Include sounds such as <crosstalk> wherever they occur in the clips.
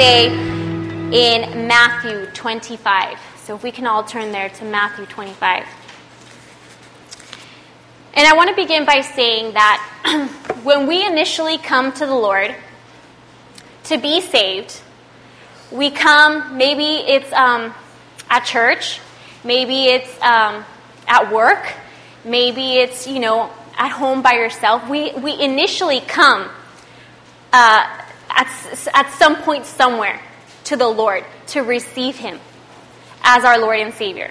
today in Matthew 25. So if we can all turn there to Matthew 25. And I want to begin by saying that <clears throat> when we initially come to the Lord to be saved, we come, maybe it's um, at church, maybe it's um, at work, maybe it's, you know, at home by yourself. We, we initially come uh, at, at some point somewhere to the Lord to receive Him as our Lord and Savior.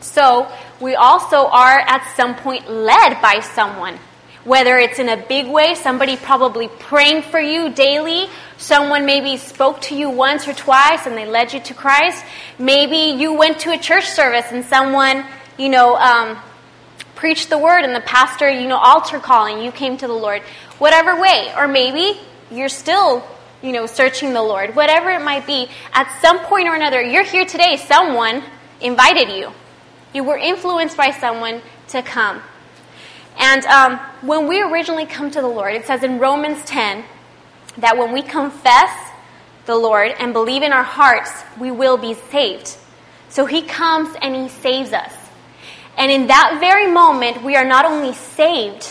So we also are at some point led by someone, whether it's in a big way, somebody probably praying for you daily, someone maybe spoke to you once or twice and they led you to Christ. Maybe you went to a church service and someone, you know, um, preached the word and the pastor, you know, altar calling, you came to the Lord. Whatever way. Or maybe you're still, you know, searching the Lord. Whatever it might be, at some point or another, you're here today, someone invited you. You were influenced by someone to come. And um, when we originally come to the Lord, it says in Romans 10 that when we confess the Lord and believe in our hearts, we will be saved. So he comes and he saves us. And in that very moment, we are not only saved,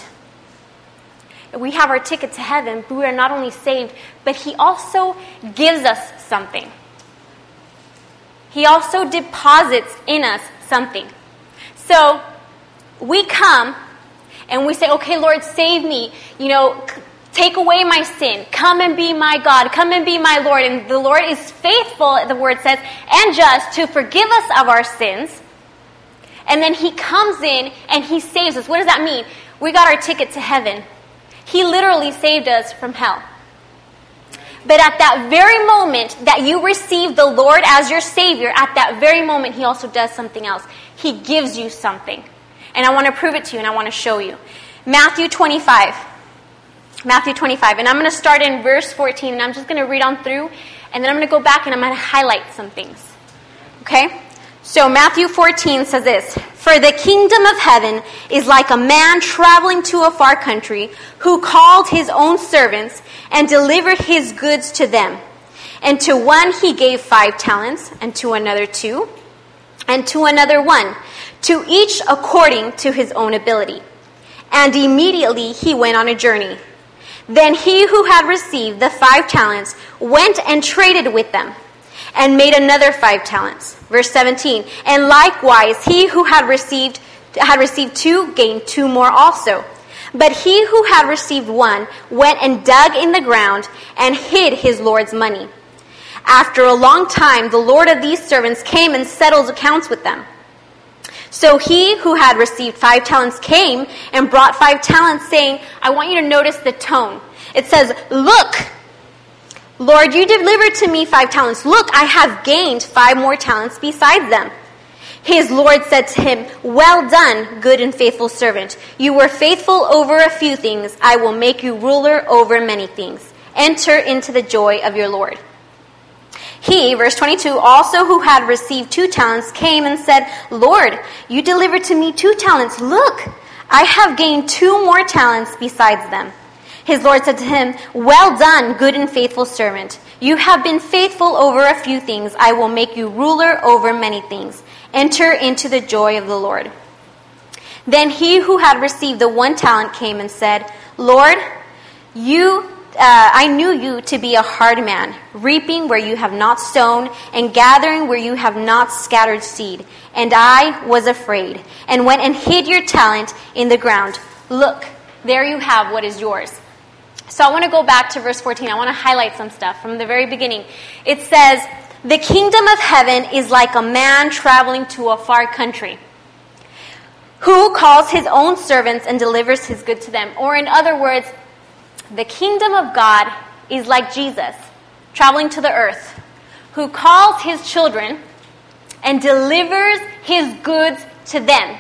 we have our ticket to heaven, but we are not only saved, but He also gives us something. He also deposits in us something. So we come and we say, okay, Lord, save me. You know, take away my sin. Come and be my God. Come and be my Lord. And the Lord is faithful, the word says, and just to forgive us of our sins. And then He comes in and He saves us. What does that mean? We got our ticket to heaven. He literally saved us from hell. But at that very moment that you receive the Lord as your Savior, at that very moment, He also does something else. He gives you something. And I want to prove it to you and I want to show you. Matthew 25. Matthew 25. And I'm going to start in verse 14 and I'm just going to read on through and then I'm going to go back and I'm going to highlight some things. Okay? So Matthew 14 says this For the kingdom of heaven is like a man traveling to a far country who called his own servants and delivered his goods to them. And to one he gave five talents, and to another two, and to another one, to each according to his own ability. And immediately he went on a journey. Then he who had received the five talents went and traded with them and made another five talents. Verse 17. And likewise, he who had received, had received two gained two more also. But he who had received one went and dug in the ground and hid his Lord's money. After a long time, the Lord of these servants came and settled accounts with them. So he who had received five talents came and brought five talents, saying, I want you to notice the tone. It says, Look, Lord, you delivered to me five talents. Look, I have gained five more talents besides them. His Lord said to him, Well done, good and faithful servant. You were faithful over a few things. I will make you ruler over many things. Enter into the joy of your Lord. He, verse 22, also who had received two talents came and said, Lord, you delivered to me two talents. Look, I have gained two more talents besides them. His Lord said to him, Well done, good and faithful servant. You have been faithful over a few things. I will make you ruler over many things. Enter into the joy of the Lord. Then he who had received the one talent came and said, Lord, you uh, I knew you to be a hard man, reaping where you have not sown, and gathering where you have not scattered seed. And I was afraid, and went and hid your talent in the ground. Look, there you have what is yours. So I want to go back to verse 14. I want to highlight some stuff from the very beginning. It says, The kingdom of heaven is like a man traveling to a far country who calls his own servants and delivers his good to them. Or, in other words, the kingdom of God is like Jesus traveling to the earth, who calls his children and delivers his goods to them.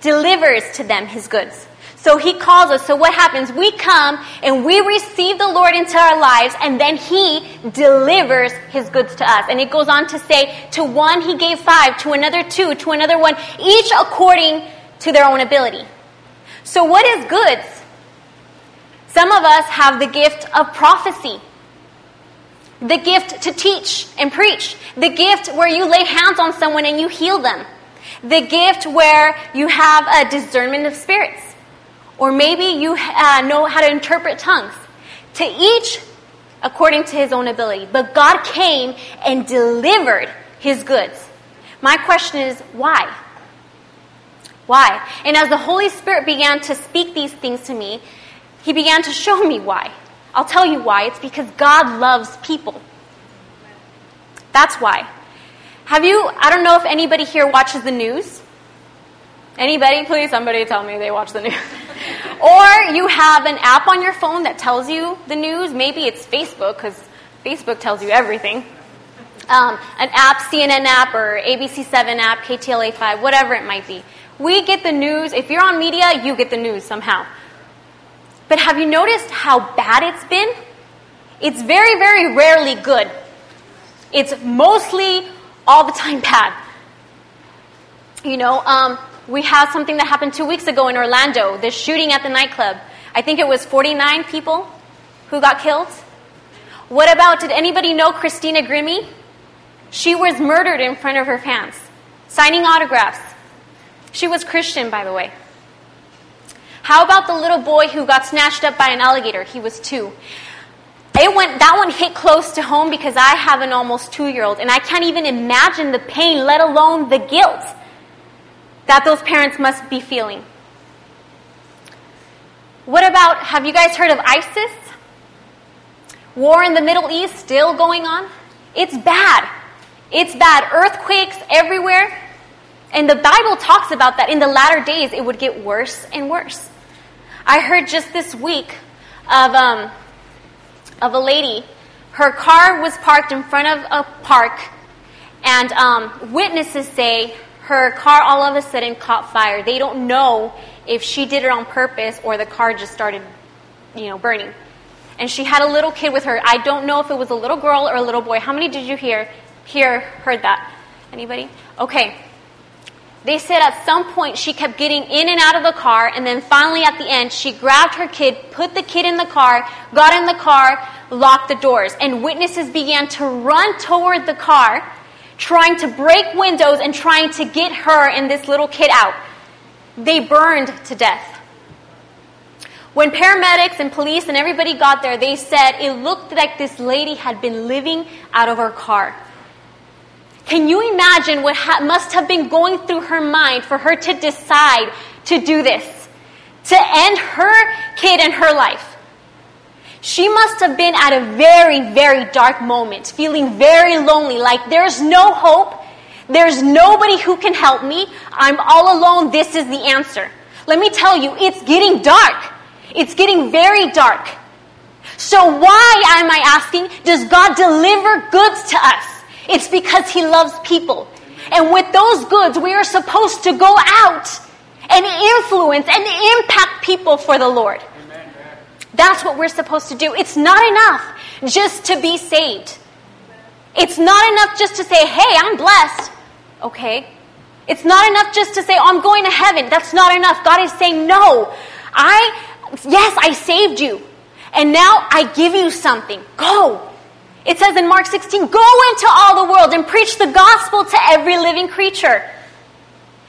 Delivers to them his goods. So he calls us. So what happens? We come and we receive the Lord into our lives and then he delivers his goods to us. And it goes on to say, to one he gave five, to another two, to another one, each according to their own ability. So what is goods? Some of us have the gift of prophecy. the gift to teach and preach, the gift where you lay hands on someone and you heal them, the gift where you have a discernment of spirits, or maybe you uh, know how to interpret tongues. To each according to his own ability. But God came and delivered his goods. My question is, why? Why? And as the Holy Spirit began to speak these things to me, he began to show me why. I'll tell you why. It's because God loves people. That's why. Have you, I don't know if anybody here watches the news. Anybody? Please, somebody tell me they watch the news. <laughs> or you have an app on your phone that tells you the news. Maybe it's Facebook, because Facebook tells you everything. Um, an app, CNN app, or ABC7 app, KTLA 5, whatever it might be. We get the news. If you're on media, you get the news somehow. But have you noticed how bad it's been? It's very, very rarely good. It's mostly all the time bad. You know, um, we have something that happened two weeks ago in Orlando, the shooting at the nightclub. I think it was 49 people who got killed. What about, did anybody know Christina Grimmie? She was murdered in front of her fans, signing autographs. She was Christian, by the way. How about the little boy who got snatched up by an alligator? He was two. It went, that one hit close to home because I have an almost two year old, and I can't even imagine the pain, let alone the guilt that those parents must be feeling. What about, have you guys heard of ISIS? War in the Middle East still going on? It's bad. It's bad. Earthquakes everywhere. And the Bible talks about that in the latter days it would get worse and worse. I heard just this week of, um, of a lady. Her car was parked in front of a park, and um, witnesses say her car all of a sudden caught fire. They don't know if she did it on purpose or the car just started, you know, burning. And she had a little kid with her. I don't know if it was a little girl or a little boy. How many did you hear? Hear heard that? Anybody? Okay. They said at some point she kept getting in and out of the car, and then finally at the end, she grabbed her kid, put the kid in the car, got in the car, locked the doors, and witnesses began to run toward the car trying to break windows and trying to get her and this little kid out. They burned to death. When paramedics and police and everybody got there, they said it looked like this lady had been living out of her car. Can you imagine what ha- must have been going through her mind for her to decide to do this? To end her kid and her life? She must have been at a very, very dark moment, feeling very lonely, like there's no hope, there's nobody who can help me, I'm all alone, this is the answer. Let me tell you, it's getting dark. It's getting very dark. So why am I asking, does God deliver goods to us? It's because He loves people. And with those goods, we are supposed to go out and influence and impact people for the Lord. That's what we're supposed to do. It's not enough just to be saved. It's not enough just to say, hey, I'm blessed. Okay? It's not enough just to say, oh, I'm going to heaven. That's not enough. God is saying, no. I, yes, I saved you. And now I give you something. Go. It says in Mark 16, go into all the world and preach the gospel to every living creature.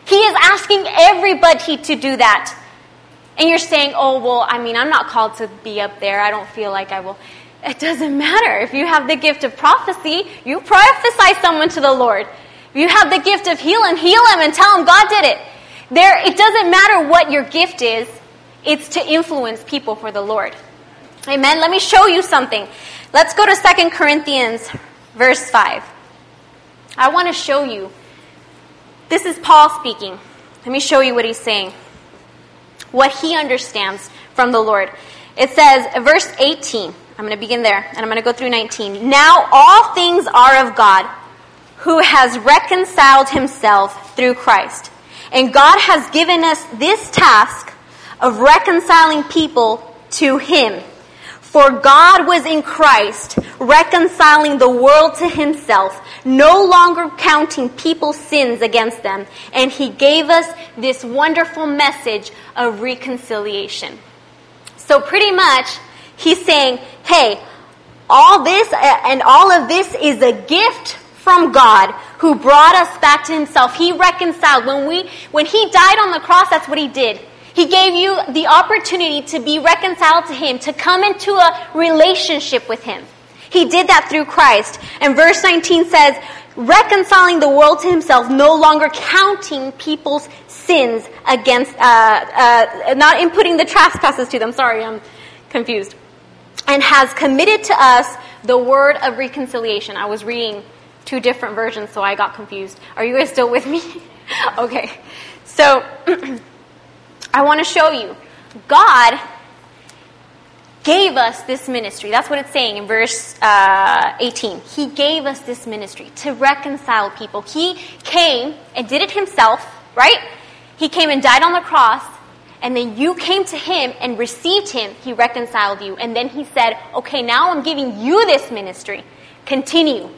He is asking everybody to do that. And you're saying, oh, well, I mean, I'm not called to be up there. I don't feel like I will. It doesn't matter. If you have the gift of prophecy, you prophesy someone to the Lord. If you have the gift of healing, heal him and tell him God did it. There, it doesn't matter what your gift is, it's to influence people for the Lord. Amen. Let me show you something. Let's go to 2 Corinthians, verse 5. I want to show you. This is Paul speaking. Let me show you what he's saying what he understands from the Lord. It says, verse 18, I'm going to begin there, and I'm going to go through 19. Now all things are of God, who has reconciled himself through Christ. And God has given us this task of reconciling people to him for God was in Christ, reconciling the world to himself, no longer counting people's sins against them, and he gave us this wonderful message of reconciliation. So pretty much, he's saying, hey, all this uh, and all of this is a gift from God who brought us back to himself. He reconciled. When we, when he died on the cross, that's what he did. He gave you the opportunity to be reconciled to him, to come into a relationship with him. He did that through Christ. And verse 19 says, reconciling the world to himself, no longer counting people's sins against, uh, uh, not inputting the trespasses to them. Sorry, I'm confused. And has committed to us the word of reconciliation. I was reading two different versions, so I got confused. Are you guys still with me? <laughs> okay. So, <clears throat> I want to show you. God gave us this ministry. That's what it's saying in verse uh, 18. He gave us this ministry to reconcile people. He came and did it himself, right? He came and died on the cross, and then you came to him and received him. He reconciled you. And then he said, Okay, now I'm giving you this ministry. Continue.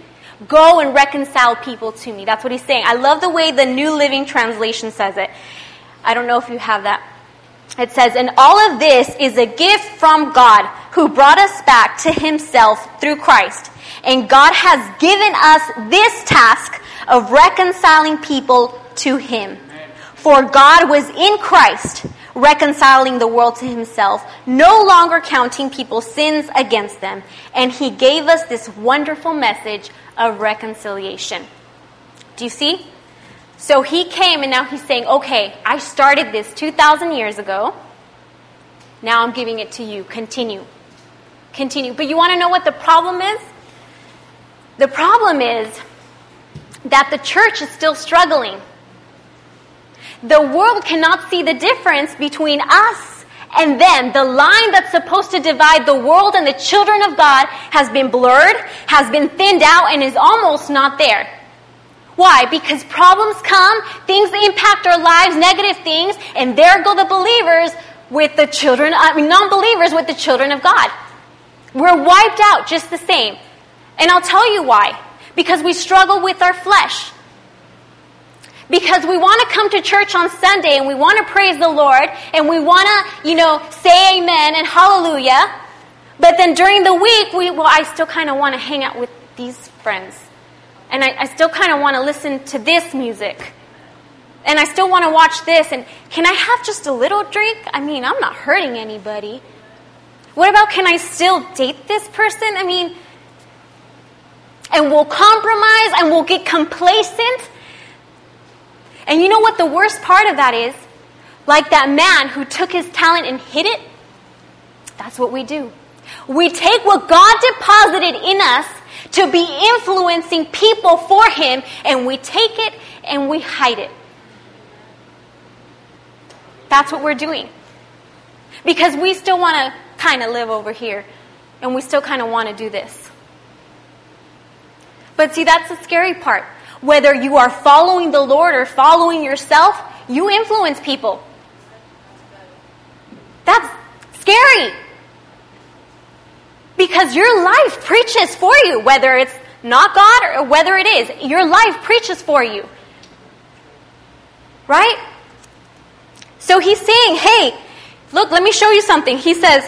Go and reconcile people to me. That's what he's saying. I love the way the New Living Translation says it. I don't know if you have that. It says, and all of this is a gift from God who brought us back to himself through Christ. And God has given us this task of reconciling people to him. For God was in Christ, reconciling the world to himself, no longer counting people's sins against them. And he gave us this wonderful message of reconciliation. Do you see? So he came and now he's saying, okay, I started this 2,000 years ago. Now I'm giving it to you. Continue. Continue. But you want to know what the problem is? The problem is that the church is still struggling. The world cannot see the difference between us and them. The line that's supposed to divide the world and the children of God has been blurred, has been thinned out, and is almost not there. Why? Because problems come, things that impact our lives, negative things, and there go the believers with the children, I mean, non believers with the children of God. We're wiped out just the same. And I'll tell you why. Because we struggle with our flesh. Because we want to come to church on Sunday and we want to praise the Lord and we want to, you know, say amen and hallelujah. But then during the week, we, well, I still kind of want to hang out with these friends. And I, I still kind of want to listen to this music. And I still want to watch this. And can I have just a little drink? I mean, I'm not hurting anybody. What about can I still date this person? I mean, and we'll compromise and we'll get complacent. And you know what the worst part of that is? Like that man who took his talent and hid it. That's what we do. We take what God deposited in us to be influencing people for Him, and we take it and we hide it. That's what we're doing. Because we still want to kind of live over here, and we still kind of want to do this. But see, that's the scary part. Whether you are following the Lord or following yourself, you influence people. That's scary. Because your life preaches for you, whether it's not God or whether it is. Your life preaches for you. Right? So he's saying, hey, look, let me show you something. He says,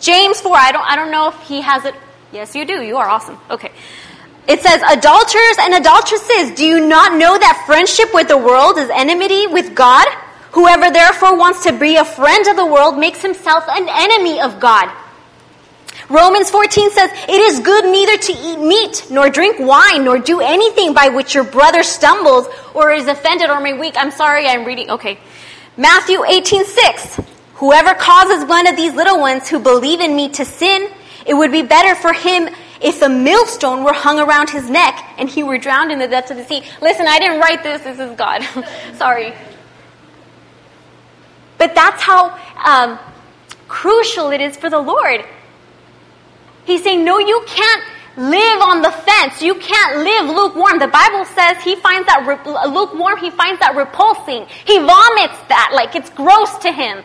James 4, I don't, I don't know if he has it. Yes, you do. You are awesome. Okay. It says, adulterers and adulteresses, do you not know that friendship with the world is enmity with God? Whoever therefore wants to be a friend of the world makes himself an enemy of God. Romans 14 says, It is good neither to eat meat, nor drink wine, nor do anything by which your brother stumbles or is offended or may weak. I'm sorry, I'm reading. Okay. Matthew 18 6. Whoever causes one of these little ones who believe in me to sin, it would be better for him if a millstone were hung around his neck and he were drowned in the depths of the sea. Listen, I didn't write this. This is God. <laughs> sorry. But that's how um, crucial it is for the Lord He's saying, no, you can't live on the fence. You can't live lukewarm. The Bible says he finds that re- lukewarm, he finds that repulsing. He vomits that like it's gross to him.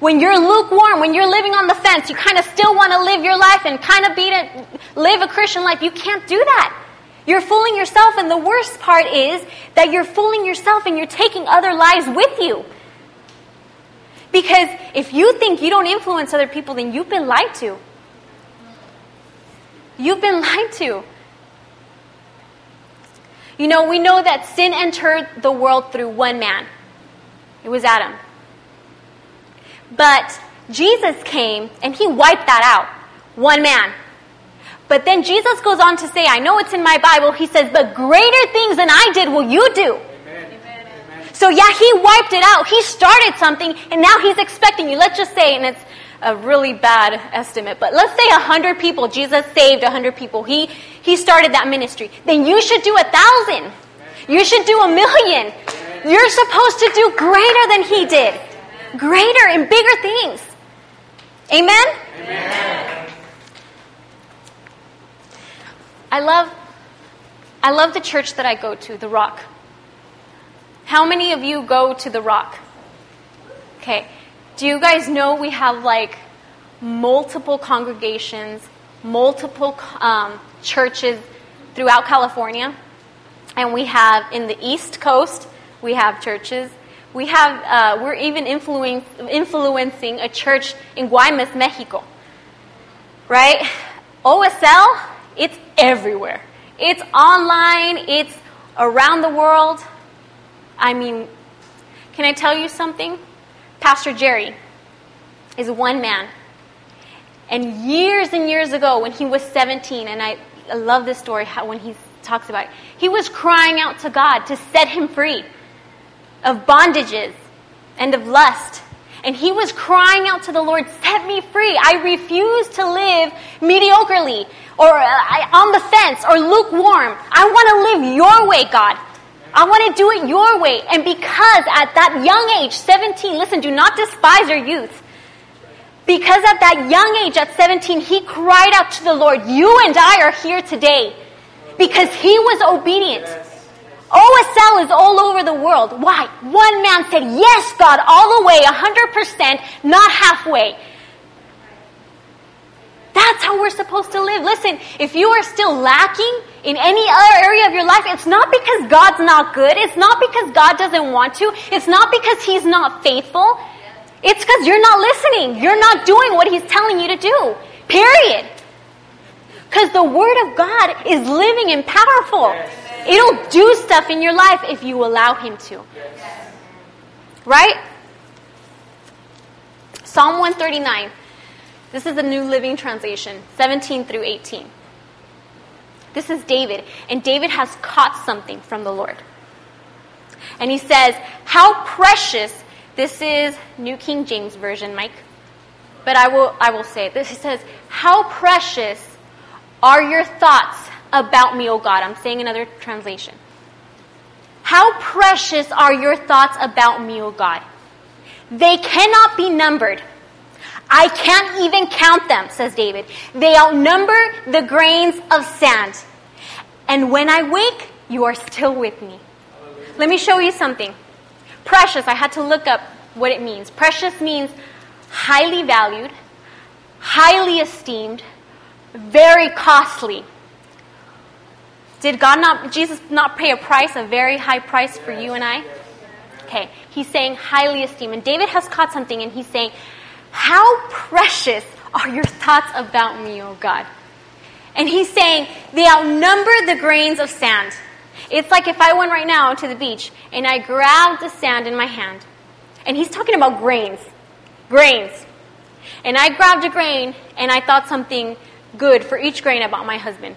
When you're lukewarm, when you're living on the fence, you kind of still want to live your life and kind of be to live a Christian life. You can't do that. You're fooling yourself, and the worst part is that you're fooling yourself and you're taking other lives with you. Because if you think you don't influence other people, then you've been lied to. You've been lied to. You know, we know that sin entered the world through one man. It was Adam. But Jesus came and he wiped that out. One man. But then Jesus goes on to say, I know it's in my Bible, he says, but greater things than I did will you do. So yeah, he wiped it out. He started something and now he's expecting you. Let's just say, and it's a really bad estimate, but let's say a hundred people, Jesus saved a hundred people. He, he started that ministry. Then you should do a thousand. You should do a million. You're supposed to do greater than he did. Greater and bigger things. Amen? Amen. I love I love the church that I go to, The Rock. How many of you go to The Rock? Okay. Do you guys know we have like multiple congregations, multiple um, churches throughout California? And we have in the East Coast, we have churches. We have, uh, we're even influencing a church in Guaymas, Mexico. Right? OSL, it's everywhere. It's online, it's around the world. I mean, can I tell you something? Pastor Jerry is one man. And years and years ago, when he was 17, and I, I love this story how, when he talks about it, he was crying out to God to set him free of bondages and of lust. And he was crying out to the Lord, set me free. I refuse to live mediocrely or uh, on the fence or lukewarm. I want to live your way, God. I want to do it your way. And because at that young age, 17, listen, do not despise your youth. Because at that young age, at 17, he cried out to the Lord, You and I are here today. Because he was obedient. OSL oh, is all over the world. Why? One man said, Yes, God, all the way, 100%, not halfway. That's how we're supposed to live. Listen, if you are still lacking in any other area of your life, it's not because God's not good. It's not because God doesn't want to. It's not because He's not faithful. It's because you're not listening. You're not doing what He's telling you to do. Period. Because the Word of God is living and powerful. It'll do stuff in your life if you allow Him to. Right? Psalm 139. This is the New Living Translation, 17 through 18. This is David, and David has caught something from the Lord. And he says, How precious, this is New King James Version, Mike. But I will, I will say this. He says, How precious are your thoughts about me, O God? I'm saying another translation. How precious are your thoughts about me, O God? They cannot be numbered. I can't even count them, says David. They outnumber the grains of sand. And when I wake, you are still with me. Let me show you something. Precious, I had to look up what it means. Precious means highly valued, highly esteemed, very costly. Did God not, Jesus not pay a price, a very high price for you and I? Okay, he's saying highly esteemed. And David has caught something and he's saying, how precious are your thoughts about me, O God? And he's saying, they outnumber the grains of sand. It's like if I went right now to the beach and I grabbed the sand in my hand. And he's talking about grains. Grains. And I grabbed a grain and I thought something good for each grain about my husband.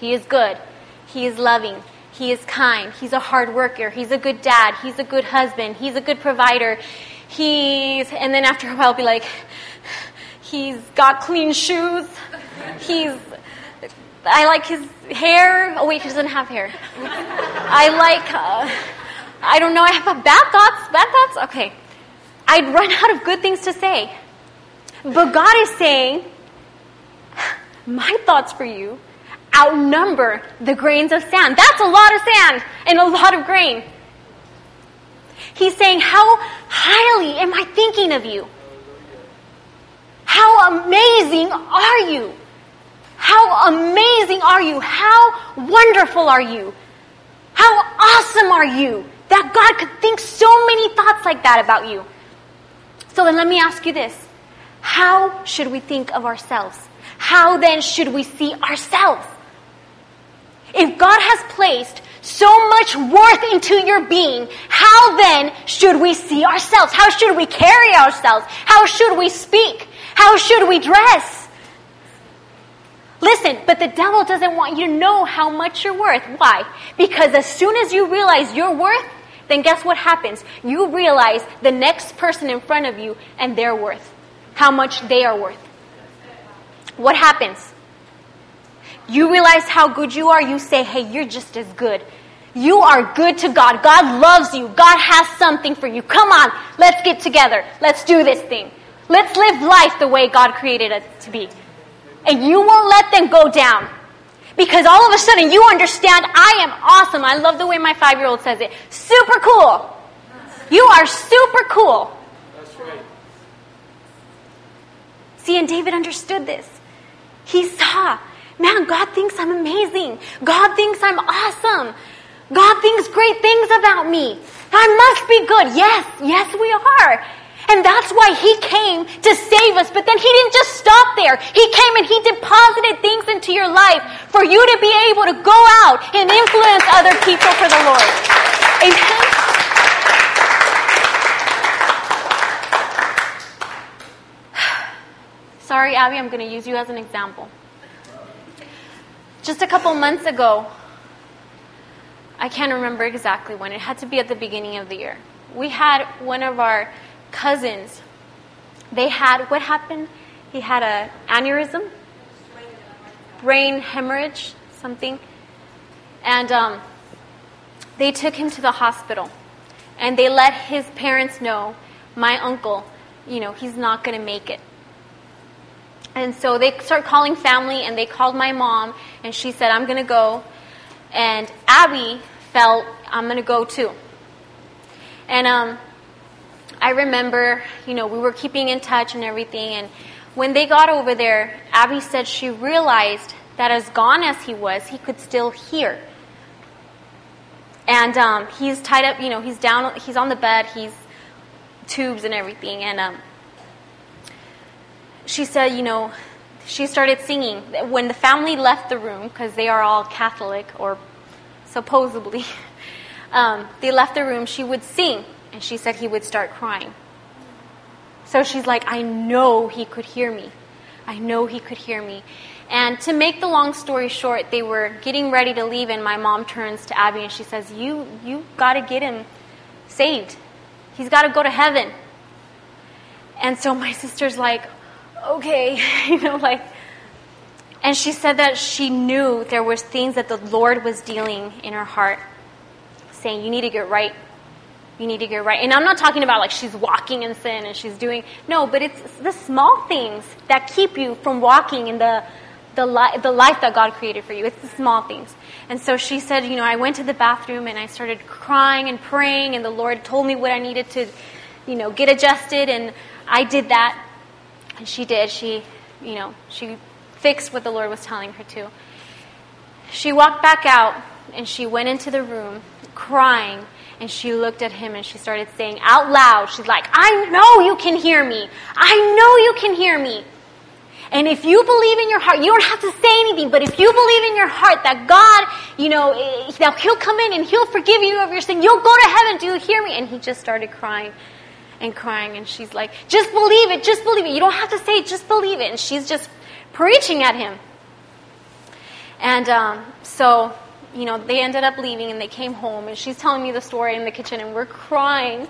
He is good. He is loving. He is kind. He's a hard worker. He's a good dad. He's a good husband. He's a good provider he's, and then after a while, I'll be like, he's got clean shoes. He's, I like his hair. Oh, wait, he doesn't have hair. I like, uh, I don't know, I have bad thoughts. Bad thoughts? Okay. I'd run out of good things to say. But God is saying, my thoughts for you outnumber the grains of sand. That's a lot of sand and a lot of grain. He's saying, How highly am I thinking of you? How amazing are you? How amazing are you? How wonderful are you? How awesome are you that God could think so many thoughts like that about you? So then let me ask you this How should we think of ourselves? how then should we see ourselves? If God has placed so much worth into your being, how then should we see ourselves? How should we carry ourselves? How should we speak? How should we dress? Listen, but the devil doesn't want you to know how much you're worth. Why? Because as soon as you realize your worth, then guess what happens? You realize the next person in front of you and their worth. How much they are worth. What happens? You realize how good you are, you say, hey, you're just as good. You are good to God. God loves you. God has something for you. Come on, let's get together. Let's do this thing. Let's live life the way God created it to be. And you won't let them go down. Because all of a sudden you understand I am awesome. I love the way my five year old says it. Super cool. You are super cool. That's right. See, and David understood this. He saw Man, God thinks I'm amazing. God thinks I'm awesome. God thinks great things about me. I must be good. Yes, yes, we are. And that's why He came to save us. But then He didn't just stop there. He came and He deposited things into your life for you to be able to go out and influence other people for the Lord. Amen. <sighs> Sorry, Abby, I'm going to use you as an example. Just a couple months ago, I can't remember exactly when, it had to be at the beginning of the year. We had one of our cousins, they had, what happened? He had an aneurysm, brain hemorrhage, something. And um, they took him to the hospital. And they let his parents know, my uncle, you know, he's not going to make it. And so they start calling family, and they called my mom, and she said, I'm going to go. And Abby felt, I'm going to go too. And um, I remember, you know, we were keeping in touch and everything. And when they got over there, Abby said she realized that as gone as he was, he could still hear. And um, he's tied up, you know, he's down, he's on the bed, he's tubes and everything. And um, she said, you know, she started singing. When the family left the room, because they are all Catholic, or supposedly, <laughs> um, they left the room, she would sing. And she said he would start crying. So she's like, I know he could hear me. I know he could hear me. And to make the long story short, they were getting ready to leave, and my mom turns to Abby and she says, You, you got to get him saved. He's got to go to heaven. And so my <laughs> sister's like, okay, <laughs> you know, like, and she said that she knew there was things that the Lord was dealing in her heart, saying, you need to get right. You need to get right. And I'm not talking about like she's walking in sin and she's doing, no, but it's the small things that keep you from walking in the, the, li- the life that God created for you. It's the small things. And so she said, you know, I went to the bathroom and I started crying and praying and the Lord told me what I needed to, you know, get adjusted and I did that. And she did. She, you know, she fixed what the Lord was telling her to. She walked back out and she went into the room crying and she looked at him and she started saying out loud, she's like, I know you can hear me. I know you can hear me. And if you believe in your heart, you don't have to say anything, but if you believe in your heart that God, you know, eh, that He'll come in and He'll forgive you of your sin, you'll go to heaven. Do you hear me? And he just started crying and crying. And she's like, just believe it, just believe it. You don't have to say it, just believe it. And she's just preaching at him. And um, so, you know, they ended up leaving and they came home. And she's telling me the story in the kitchen, and we're crying.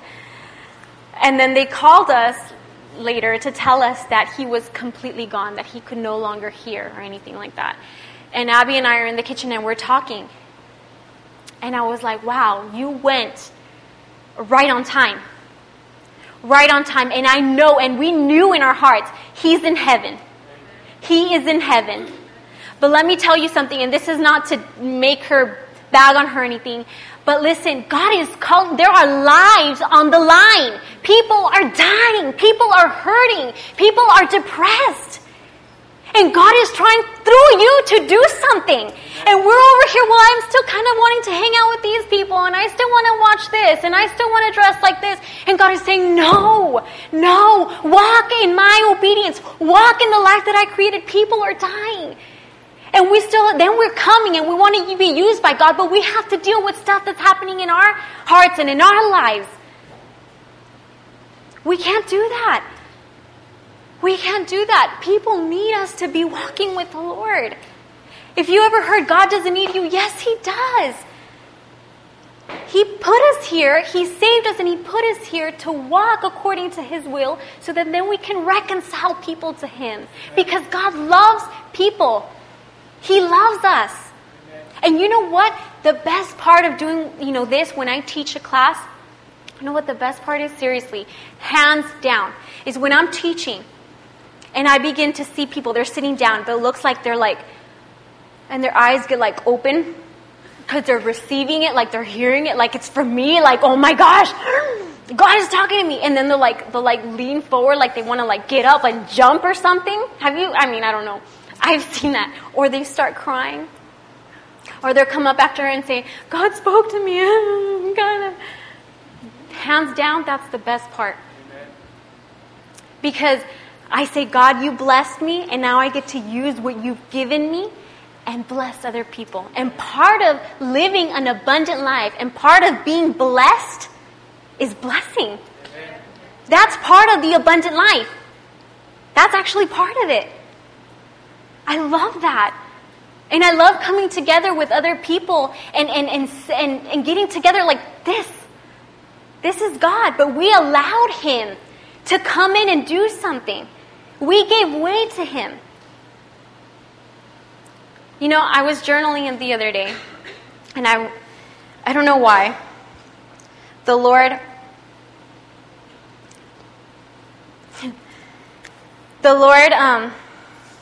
And then they called us later to tell us that he was completely gone, that he could no longer hear or anything like that. And Abby and I are in the kitchen and we're talking. And I was like, wow, you went right on time right on time. And I know, and we knew in our hearts, He's in heaven. He is in heaven. But let me tell you something, and this is not to make her bag on her anything. But listen, God is calling, there are lives on the line. People are dying. People are hurting. People are depressed. And God is trying through you to do something. And we're over here, well, I'm still kind of wanting to hang out with these people and I still want to watch this and I still want to dress like this. And God is saying, no, no, walk in my obedience. Walk in the life that I created. People are dying. And we still, then we're coming and we want to be used by God, but we have to deal with stuff that's happening in our hearts and in our lives. We can't do that. We can't do that. People need us to be walking with the Lord. If you ever heard God doesn't need you, yes, He does. He put us here, He saved us, and He put us here to walk according to His will so that then we can reconcile people to Him. Because God loves people, He loves us. And you know what? The best part of doing, you know, this when I teach a class, you know what the best part is? Seriously, hands down, is when I'm teaching and I begin to see people, they're sitting down, but it looks like they're like, and their eyes get like open because they're receiving it, like they're hearing it, like it's for me, like, oh my gosh, <gasps> God is talking to me. And then they'll like, they'll like lean forward, like they want to like get up and jump or something. Have you, I mean, I don't know. I've <laughs> seen that. Or they start crying. Or they'll come up after her and say, God spoke to me. <laughs> Hands down, that's the best part. Because I say, God, you blessed me, and now I get to use what you've given me and bless other people. And part of living an abundant life and part of being blessed is blessing. That's part of the abundant life. That's actually part of it. I love that. And I love coming together with other people and, and, and, and, and getting together like this. This is God, but we allowed Him to come in and do something. We gave way to Him. You know, I was journaling the other day, and I, I don't know why. The Lord, the Lord um,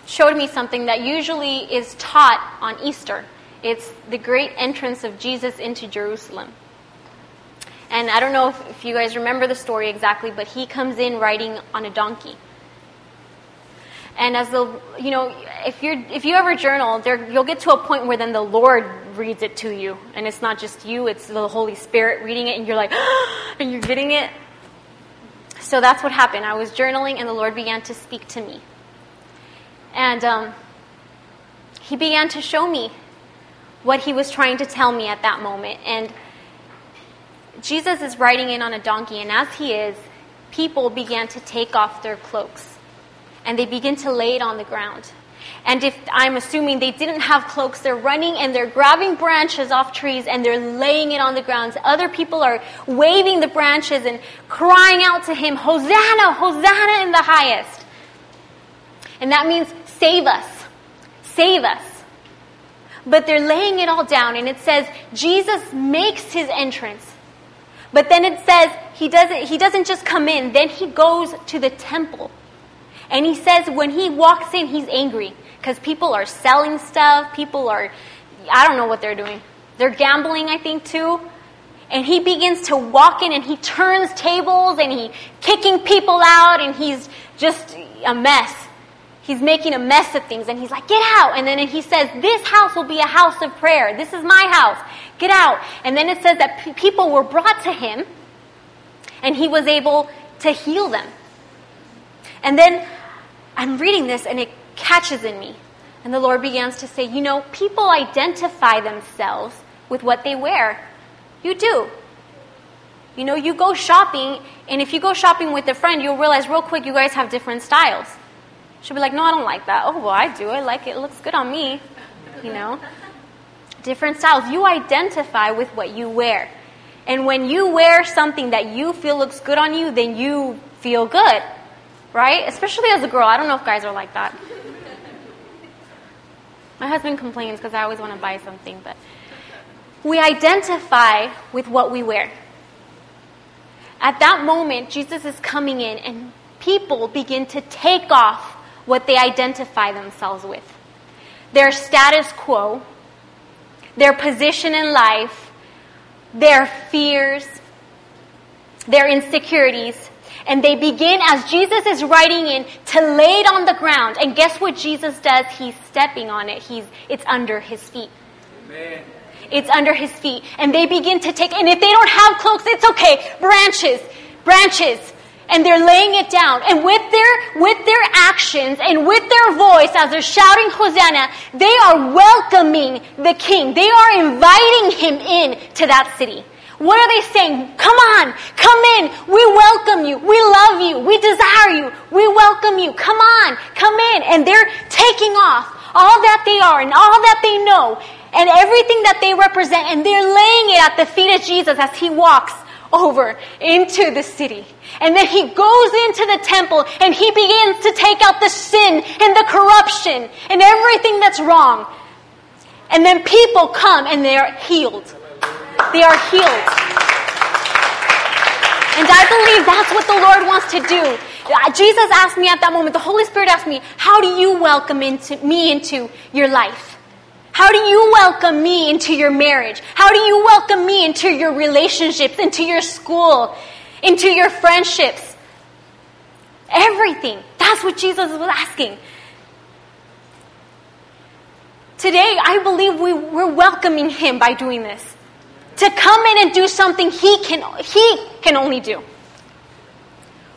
showed me something that usually is taught on Easter. It's the great entrance of Jesus into Jerusalem. And I don't know if, if you guys remember the story exactly, but he comes in riding on a donkey. And as the, you know, if you're, if you ever journal, there, you'll get to a point where then the Lord reads it to you. And it's not just you, it's the Holy Spirit reading it and you're like, <gasps> and you're getting it. So that's what happened. I was journaling and the Lord began to speak to me. And um, He began to show me what He was trying to tell me at that moment. And Jesus is riding in on a donkey, and as He is, people began to take off their cloaks and they begin to lay it on the ground. And if I'm assuming they didn't have cloaks, they're running and they're grabbing branches off trees and they're laying it on the ground. Other people are waving the branches and crying out to him, Hosanna, Hosanna in the highest. And that means save us, save us. But they're laying it all down and it says Jesus makes his entrance. But then it says he doesn't, he doesn't just come in, then he goes to the temple. And he says when he walks in, he's angry because people are selling stuff. People are, I don't know what they're doing. They're gambling, I think, too. And he begins to walk in and he turns tables and he kicking people out and he's just a mess. He's making a mess of things and he's like, get out. And then he says, this house will be a house of prayer. This is my house. Get out. And then it says that p- people were brought to him and he was able to heal them. And then I'm reading this and it catches in me. And the Lord begins to say, You know, people identify themselves with what they wear. You do. You know, you go shopping, and if you go shopping with a friend, you'll realize real quick you guys have different styles. She'll be like, No, I don't like that. Oh, well, I do. I like it. It looks good on me. You know? Different styles. You identify with what you wear. And when you wear something that you feel looks good on you, then you feel good right? Especially as a girl. I don't know if guys are like that. My husband complains because I always want to buy something, but we identify with what we wear. At that moment, Jesus is coming in, and people begin to take off what they identify themselves with their status quo, their position in life, their fears, their insecurities, And they begin, as Jesus is riding in, to lay it on the ground. And guess what Jesus does? He's stepping on it. He's, it's under his feet. Amen. It's under his feet. And they begin to take, and if they don't have cloaks, it's okay. Branches, branches. And they're laying it down. And with their, with their actions and with their voice, as they're shouting Hosanna, they are welcoming the king. They are inviting him in to that city. What are they saying? Come on, come in. We welcome you. We love you. We desire you. We welcome you. Come on, come in. And they're taking off all that they are and all that they know and everything that they represent, and they're laying it at the feet of Jesus as he walks over into the city. And then he goes into the temple and he begins to take out the sin and the corruption and everything that's wrong. And then people come and they are healed. They are healed. And I believe that's what the Lord wants to do. Uh, Jesus asked me at that moment, the Holy Spirit asked me, How do you welcome into, me into your life? How do you welcome me into your marriage? How do you welcome me into your relationships, into your school, into your friendships? Everything. That's what Jesus was asking. Today, I believe we, we're welcoming him by doing this to come in and do something he can, he can only do.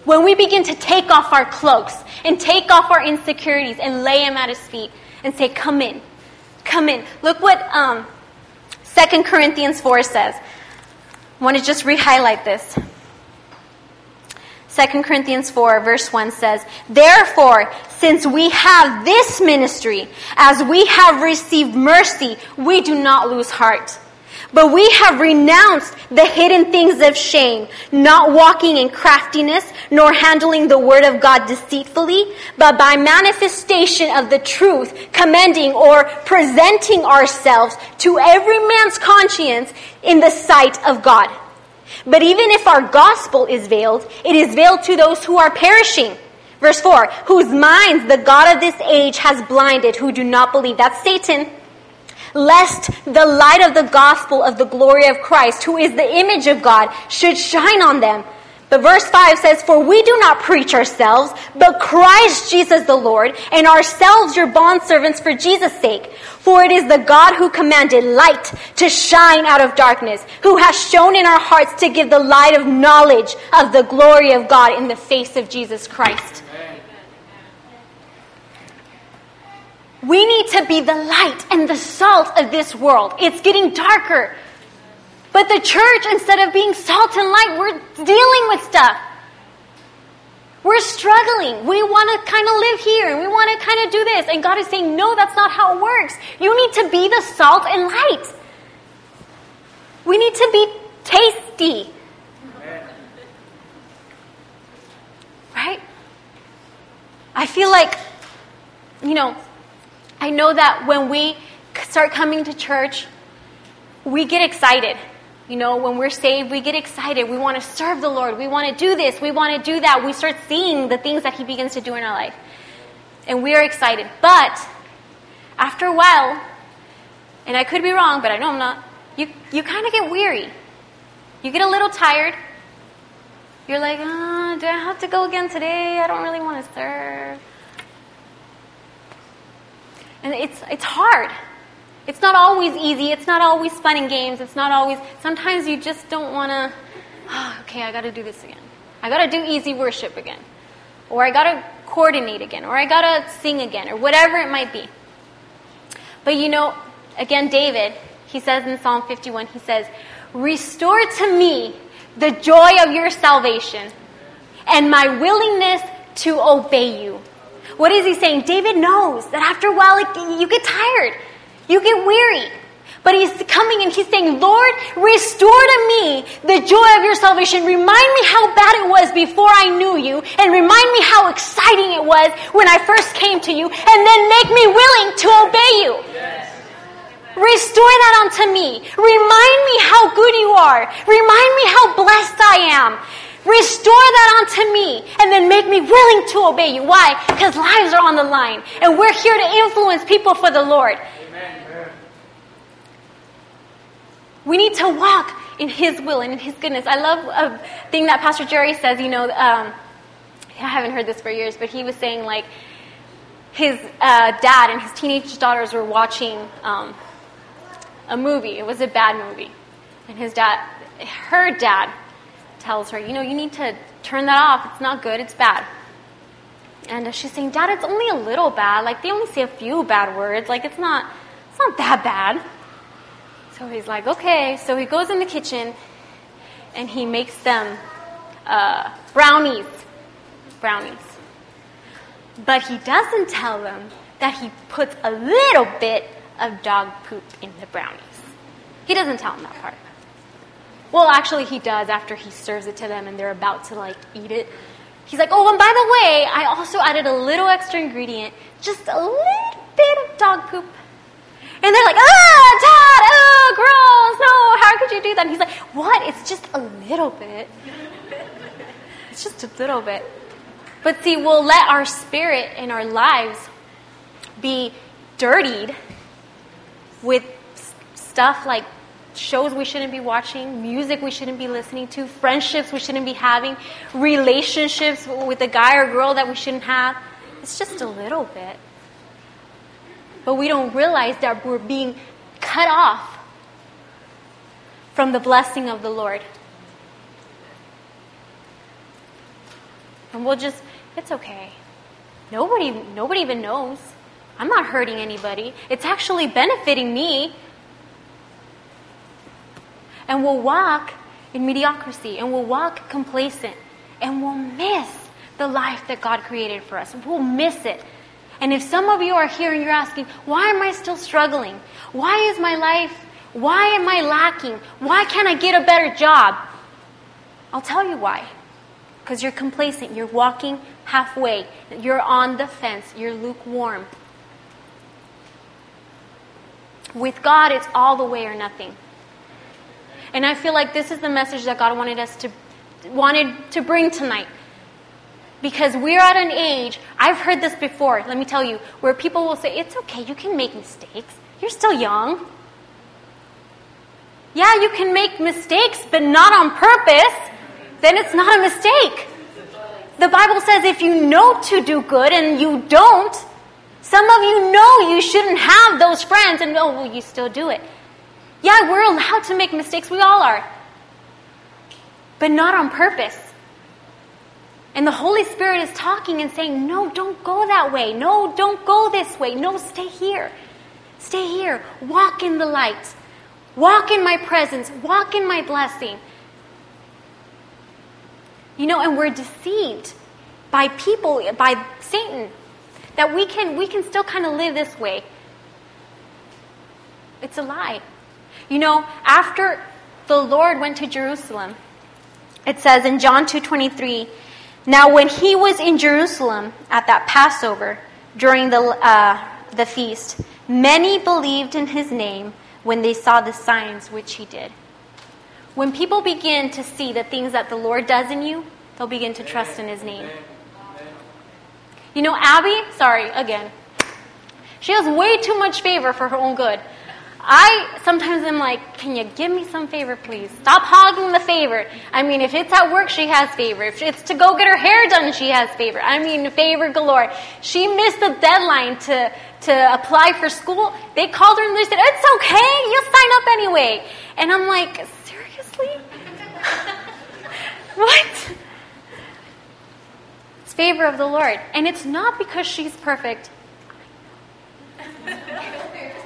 When we begin to take off our cloaks and take off our insecurities and lay them at his feet and say, Come in, come in. Look what um, 2 Corinthians 4 says. I want to just re highlight this. 2 Corinthians 4, verse 1 says, Therefore, since we have this ministry, as we have received mercy, we do not lose heart. But we have renounced the hidden things of shame, not walking in craftiness, nor handling the word of God deceitfully, but by manifestation of the truth, commending or presenting ourselves to every man's conscience in the sight of God. But even if our gospel is veiled, it is veiled to those who are perishing. Verse 4, whose minds the God of this age has blinded, who do not believe. That's Satan lest the light of the gospel of the glory of Christ, who is the image of God, should shine on them. But verse 5 says, For we do not preach ourselves, but Christ Jesus the Lord, and ourselves your bondservants for Jesus' sake. For it is the God who commanded light to shine out of darkness, who has shown in our hearts to give the light of knowledge of the glory of God in the face of Jesus Christ. We need to be the light and the salt of this world. It's getting darker. But the church, instead of being salt and light, we're dealing with stuff. We're struggling. We want to kind of live here and we want to kind of do this. And God is saying, no, that's not how it works. You need to be the salt and light. We need to be tasty. Right? I feel like, you know, I know that when we start coming to church, we get excited. You know, when we're saved, we get excited. We want to serve the Lord. We want to do this. We want to do that. We start seeing the things that He begins to do in our life. And we are excited. But after a while, and I could be wrong, but I know I'm not, you, you kind of get weary. You get a little tired. You're like, oh, do I have to go again today? I don't really want to serve. And it's, it's hard. It's not always easy. It's not always fun and games. It's not always, sometimes you just don't want to, oh, ah, okay, I got to do this again. I got to do EasyWorship again. Or I got to coordinate again. Or I got to sing again. Or whatever it might be. But you know, again, David, he says in Psalm 51, he says, Restore to me the joy of your salvation and my willingness to obey you. What is he saying? David knows that after a while, like, you get tired. You get weary. But he's coming and he's saying, Lord, restore to me the joy of your salvation. Remind me how bad it was before I knew you. And remind me how exciting it was when I first came to you. And then make me willing to obey you. Yes. Restore that unto me. Remind me how good you are. Remind me how blessed I am. Restore that unto me and then make me willing to obey you. Why? Because lives are on the line and we're here to influence people for the Lord. Amen. We need to walk in His will and in His goodness. I love a thing that Pastor Jerry says, you know, um, I haven't heard this for years, but he was saying, like, his uh, dad and his teenage daughters were watching um, a movie. It was a bad movie. And his dad, her dad, tells her, you know, you need to turn that off. It's not good. It's bad. And she's saying, Dad, it's only a little bad. Like they only say a few bad words. Like it's not, it's not that bad. So he's like, okay. So he goes in the kitchen, and he makes them uh, brownies, brownies. But he doesn't tell them that he puts a little bit of dog poop in the brownies. He doesn't tell them that part. Well, actually, he does after he serves it to them and they're about to like eat it. He's like, oh, and by the way, I also added a little extra ingredient, just a little bit of dog poop. And they're like, ah, Dad, oh, gross, no, how could you do that? And he's like, what? It's just a little bit. <laughs> It's just a little bit. But see, we'll let our spirit and our lives be dirtied with stuff like shows we shouldn't be watching, music we shouldn't be listening to, friendships we shouldn't be having, relationships with a guy or girl that we shouldn't have. It's just a little bit. But we don't realize that we're being cut off from the blessing of the Lord. And we'll just, it's okay. Nobody, nobody even knows. I'm not hurting anybody. It's actually benefiting me and we'll walk in mediocrity and we'll walk complacent and we'll miss the life that God created for us. We'll miss it. And if some of you are here and you're asking, why am I still struggling? Why is my life, why am I lacking? Why can't I get a better job? I'll tell you why. Because you're complacent. You're walking halfway. You're on the fence. You're lukewarm. With God, it's all the way or nothing. And I feel like this is the message that God wanted us to wanted to bring tonight. Because we're at an age, I've heard this before, let me tell you, where people will say, It's okay, you can make mistakes. You're still young. Yeah, you can make mistakes, but not on purpose. Then it's not a mistake. The Bible says if you know to do good and you don't, some of you know you shouldn't have those friends and oh, well, you still do it. Yeah, we're allowed to make mistakes. We all are. But not on purpose. And the Holy Spirit is talking and saying, No, don't go that way. No, don't go this way. No, stay here. Stay here. Walk in the light. Walk in my presence. Walk in my blessing. You know, and we're deceived by people, by Satan, that we can, we can still kind of live this way. It's a lie. You know, after the Lord went to Jerusalem, it says in John 2:23, now when he was in Jerusalem at that Passover during the uh, the feast, many believed in his name when they saw the signs which he did. When people begin to see the things that the Lord does in you, they'll begin to trust in his name. You know, Abby, sorry, again, she has way too much favor for her own good. I sometimes am like, can you give me some favor, please? Stop hogging the favor. I mean, if it's at work, she has favor. If it's to go get her hair done, she has favor. I mean, favor galore. She missed the deadline to, to apply for school. They called her and they said, it's okay, you'll sign up anyway. And I'm like, seriously? <laughs> what? It's favor of the Lord. And it's not because she's perfect. <laughs>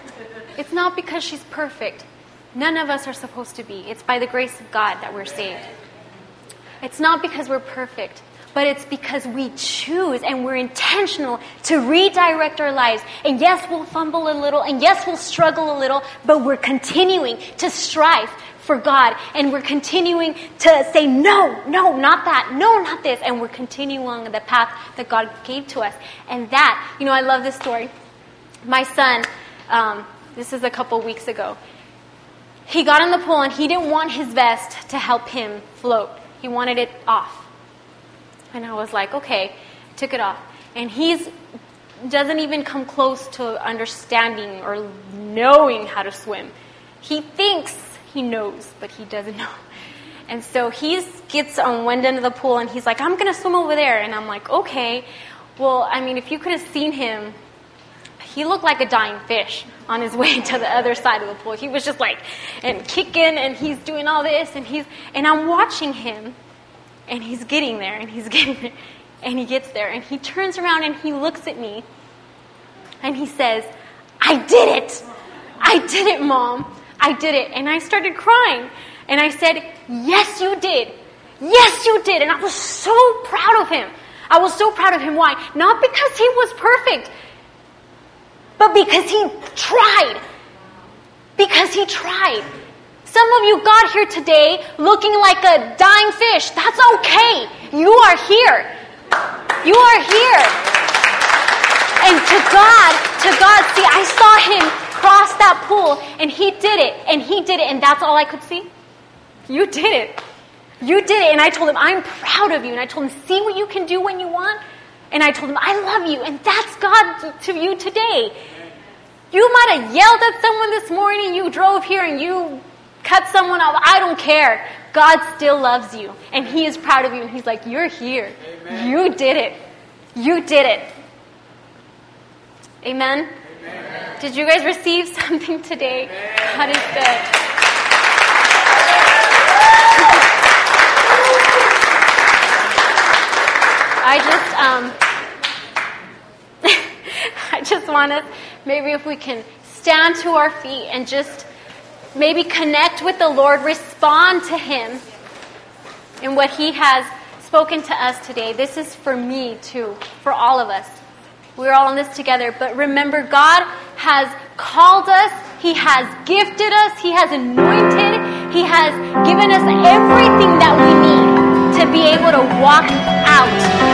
It's not because she's perfect. None of us are supposed to be. It's by the grace of God that we're saved. It's not because we're perfect, but it's because we choose and we're intentional to redirect our lives. And yes, we'll fumble a little, and yes, we'll struggle a little, but we're continuing to strive for God, and we're continuing to say, no, no, not that, no, not this, and we're continuing on the path that God gave to us. And that, you know, I love this story. My son, um, this is a couple weeks ago. He got in the pool and he didn't want his vest to help him float. He wanted it off. And I was like, okay, took it off. And he's doesn't even come close to understanding or knowing how to swim. He thinks he knows, but he doesn't know. And so he gets on one end of the pool and he's like, I'm going to swim over there. And I'm like, okay. Well, I mean, if you could have seen him, he looked like a dying fish on his way <laughs> to the other side of the pool. He was just like, and kicking and he's doing all this and he's, and I'm watching him and he's getting there and he's <laughs> getting there and he gets there and he turns around and he looks at me and he says, I did it. I did it, mom. I did it. And I started crying. And I said, Yes, you did. Yes, you did. And I was so proud of him. I was so proud of him. Why? Not because he was perfect, but because he tried. Because he tried. Some of you got here today looking like a dying fish. That's okay. You are here. You are here. And to God, to God, see, I saw him cross that pool and he did it and he did it and that's all I could see. You did it. You did it. And I told him, I'm proud of you. And I told him, see what you can do when you want. And I told him, I love you. And that's God to you today. You might have yelled at someone this morning. You drove here and you cut someone off. I don't care. God still loves you. And He is proud of you. And He's like, You're here. Amen. You did it. You did it. Amen? Amen. Did you guys receive <laughs> something today? Amen. God is good. <laughs> I just, um, just want us, maybe if we can stand to our feet and just maybe connect with the Lord, respond to Him in what He has spoken to us today. This is for me too, for all of us. We're all in this together. But remember, God has called us, He has gifted us, He has anointed, He has given us everything that we need to be able to walk out